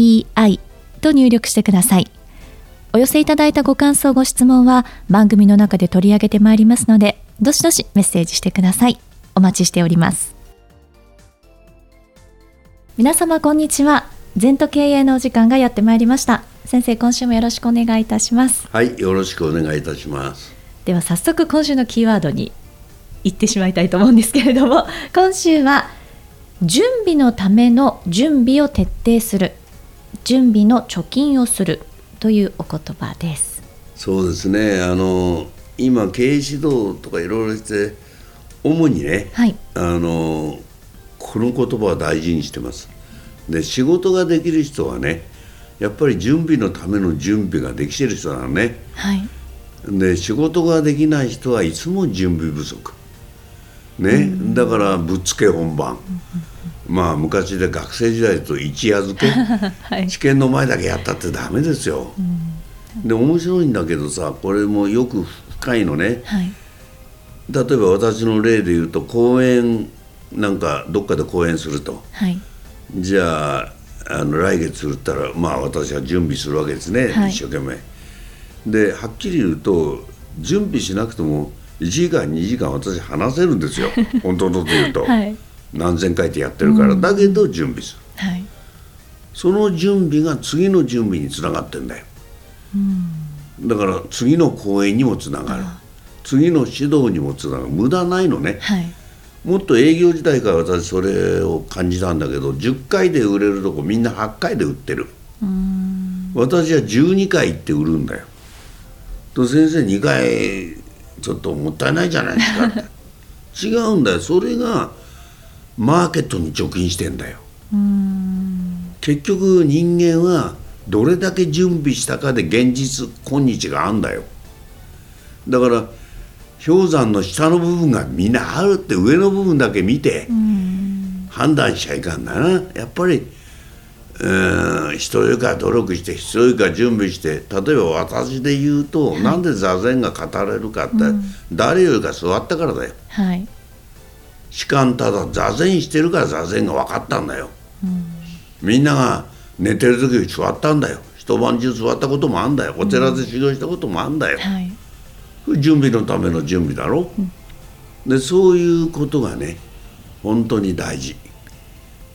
ZENTOKEIEI と入力してください。お寄せいただいたご感想、ご質問は番組の中で取り上げてまいりますので、どしどしメッセージしてください。お待ちしております。皆様こんにちは。全都経営のお時間がやってまいりました。先生、今週もよろしくお願いいたします。はい、よろしくお願いいたします。では早速今週のキーワードに行ってしまいたいと思うんですけれども、今週は準備のための準備を徹底する準備の貯金をするというお言葉です。そうですね。あの今経営指導とかいろいろして主にね、はい、あのこの言葉は大事にしてます。で仕事ができる人はねやっぱり準備のための準備ができてる人なのね、はい、で仕事ができない人はいつも準備不足。ね、だからぶっつけ本番、まあ昔で学生時代と一夜漬け、はい、試験の前だけやったってダメですよ、で面白いんだけどさこれもよく深いのね、はい、例えば私の例で言うと講演なんかどっかで講演すると、はい、じゃああの来月売ったらまあ私は準備するわけですね、一生懸命。ではっきり言うと準備しなくても1時間2時間私話せるんですよ。本当のこと言うと、はい、何千回ってやってるから、うん、だけど準備する、はい、その準備が次の準備につながってんだよ、うん、だから次の講演にもつながる。次の指導にもつながる。無駄ないのね、はい、もっと営業時代から私それを感じたんだけど10回で売れるとこみんな8回で売ってる。私は12回行って売るんだよ。と先生2回ちょっともったいないじゃないですか 違うんだよ。それがマーケットに貯金してんだよ。結局人間はどれだけ準備したかで現実今日があんだよ。だから氷山の下の部分がみんなあるって上の部分だけ見て判断しちゃいかんだな。やっぱりうん人よりか努力して人よりか準備して例えば私で言うと、はい、なんで座禅が語れるかって、うん、誰よりか座ったからだよ。はい、しかんただ座禅してるから座禅が分かったんだよ。うん、みんなが寝てる時に座ったんだよ。一晩中座ったこともあんだよ。お寺で修行したこともあんだよ、うん。はい、準備のための準備だろ、でそういうことがね本当に大事。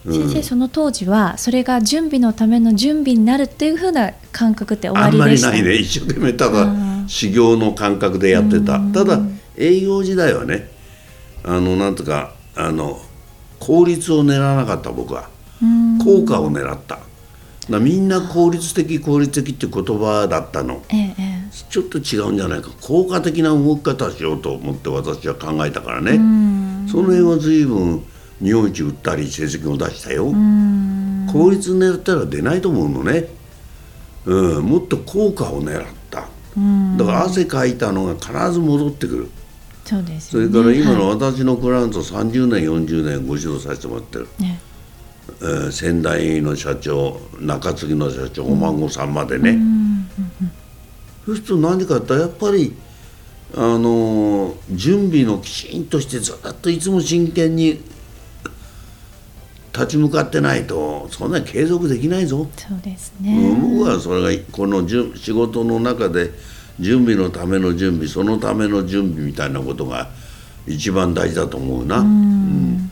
先生その当時はそれが準備のための準備になるっていうふうな感覚って終わりでした？あんまりないね。一生懸命ただ修行の感覚でやってた。ただ営業時代はねあのなんとかあの効率を狙わなかった僕は。効果を狙った。みんな効率的効率的って言葉だったの、ええ、ちょっと違うんじゃないか。効果的な動き方しようと思って私は考えたからね。その辺は随分日本一売ったり成績を出したよ。効率狙ったら出ないと思うのね、うん、もっと効果を狙った。だから汗かいたのが必ず戻ってくるそうです、ね、それから今の私のクライアント30年40年ご指導させてもらってる、ね。えー、先代の社長中継ぎの社長お孫さんまでね、そうすると何かってやっぱりあの準備のきちんとしてずっといつも真剣に立ち向かってないとそんなに継続できないぞ。そうですね、僕はそれがこのじゅ仕事の中で準備のための準備そのための準備みたいなことが一番大事だと思うな。うん、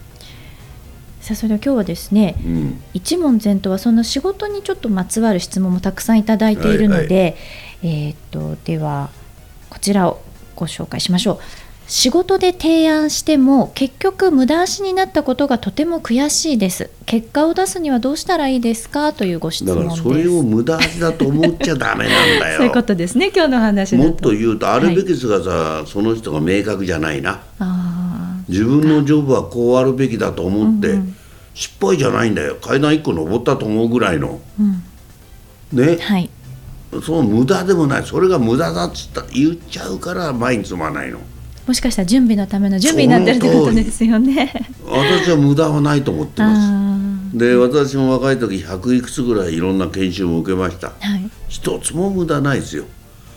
さあそれでは今日はですね、うん、一問前とはその仕事にちょっとまつわる質問もたくさんいただいているので、はいはい、えっとではこちらをご紹介しましょう。仕事で提案しても結局無駄足になったことがとても悔しいです。結果を出すにはどうしたらいいですかというご質問です。だからそれを無駄足だと思っちゃダメなんだよ。そういうことですね今日の話もっと言うとあるべき姿がさ、はい、その人が明確じゃないな。自分のジョブはこうあるべきだと思って、うん失敗じゃないんだよ。階段1個登ったと思うぐらいの、うん、ね、はい、その無駄でもない。それが無駄だっつった言っちゃうから前に進まないのもしかしたら準備のための準備になってるってことですよね。私は無駄はないと思ってます。で私も若い時100いくつぐらいいろんな研修を受けました、はい、一つも無駄ないですよ。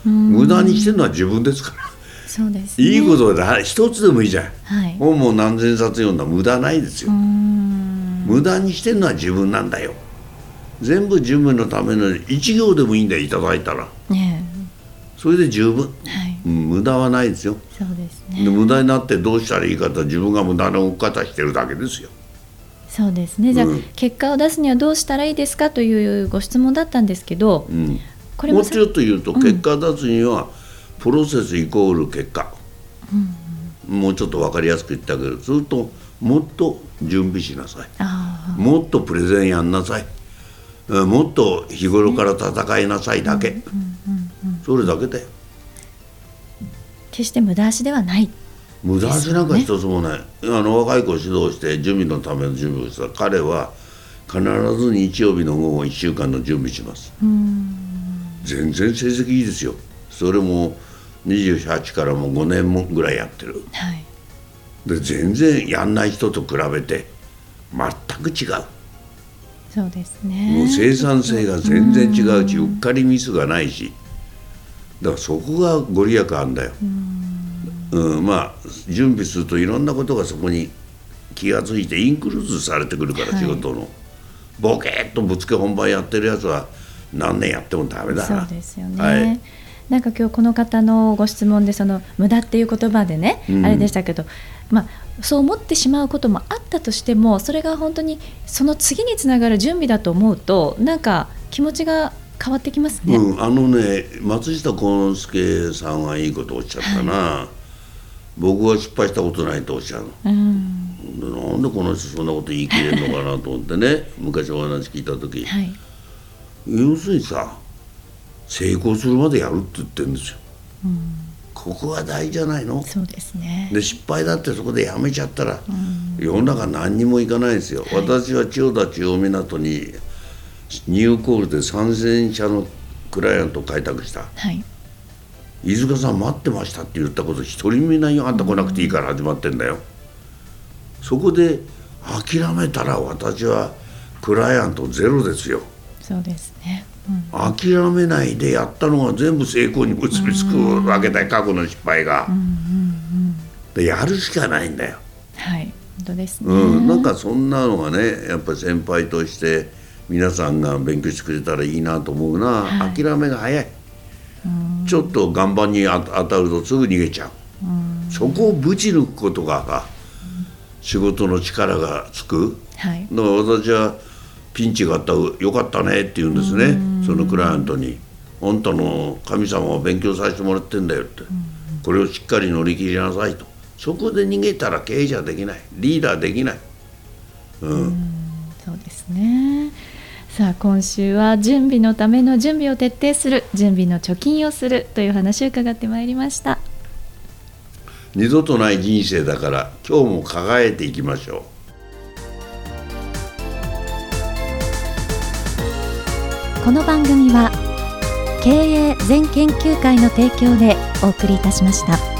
無駄にしてるのは自分ですから。そうです、ね、いいことだ一つでもいいじゃん、はい、本も何千冊読んだ無駄ないですよ。無駄にしてるのは自分なんだよ。全部自分のための一行でもいいんだよいただいたら、ね、それで十分、はい。うん、無駄はないですよ。そうですね。無駄になってどうしたらいいかと自分が無駄な動き方してるだけですよ。そうですね。じゃあ、うん、結果を出すにはどうしたらいいですかというご質問だったんですけど、うん、これもうちょっと言うと、結果を出すには、プロセスイコール結果、うん、もうちょっと分かりやすく言ってあげるするともっと準備しなさい。もっとプレゼンやんなさい。もっと日頃から戦いなさいだけ、それだけだよ。決して無駄足ではない。無駄足なんか一つもない、ね、あの若い子を指導して準備のための準備をした。彼は必ず日曜日の午後1週間の準備します。全然成績いいですよ。それも28からもう5年もぐらいやってる、はい、で全然やんない人と比べて全く違う。そうですね。もう生産性が全然違うしうっかりミスがないしだからそこがご利益あんだよ。うんまあ準備するといろんなことがそこに気が付いてインクルーズされてくるから、はい、仕事の。ボケっとぶつけ本番やってるやつは何年やってもダメだな。そうですよね、はい。なんか今日この方のご質問でその無駄っていう言葉でね、うん、あれでしたけど、まあ、そう思ってしまうこともあったとしてもそれが本当にその次につながる準備だと思うとなんか気持ちが変わってきますね、うん、あのね松下幸之助さんはいいことをおっしゃったな、はい、僕は失敗したことないとおっしゃる、うん、なんでこの人そんなこと言い切れるのかなと思ってね 昔お話聞いた時、はい、要するにさ成功するまでやるって言ってるんですよ、うん、ここが大事じゃないの？そうですね。で失敗だってそこでやめちゃったら、うん、世の中何にもいかないですよ、はい、私は千代田中央港にニューコールで3000社のクライアントを開拓した、はい、飯塚さん待ってましたって言ったこと一人目ないよあんた来なくていいから始まってんだよ、うん、そこで諦めたら私はクライアントゼロですよ。そうですね、うん、諦めないでやったのが全部成功に結びつくわけだよ過去の失敗が、でやるしかないんだよ。はい。本当ですね、うん、なんかそんなのがねやっぱり先輩として皆さんが勉強してくれたらいいなと思うな、はい、諦めが早い。ちょっと岩盤に当たるとすぐ逃げちゃう。そこをぶち抜くことが仕事の力がつく、はい、だから私はピンチがあったらよかったねって言うんですね。そのクライアントに「あんたの神様を勉強させてもらってんだよ」って。これをしっかり乗り切りなさいと。そこで逃げたら経営者できない。リーダーできない。うん。そうですねさあ今週は準備のための準備を徹底する準備の貯金をするという話を伺ってまいりました二度とない人生だから今日も輝いていきましょうこの番組は経営全研究会の提供でお送りいたしました。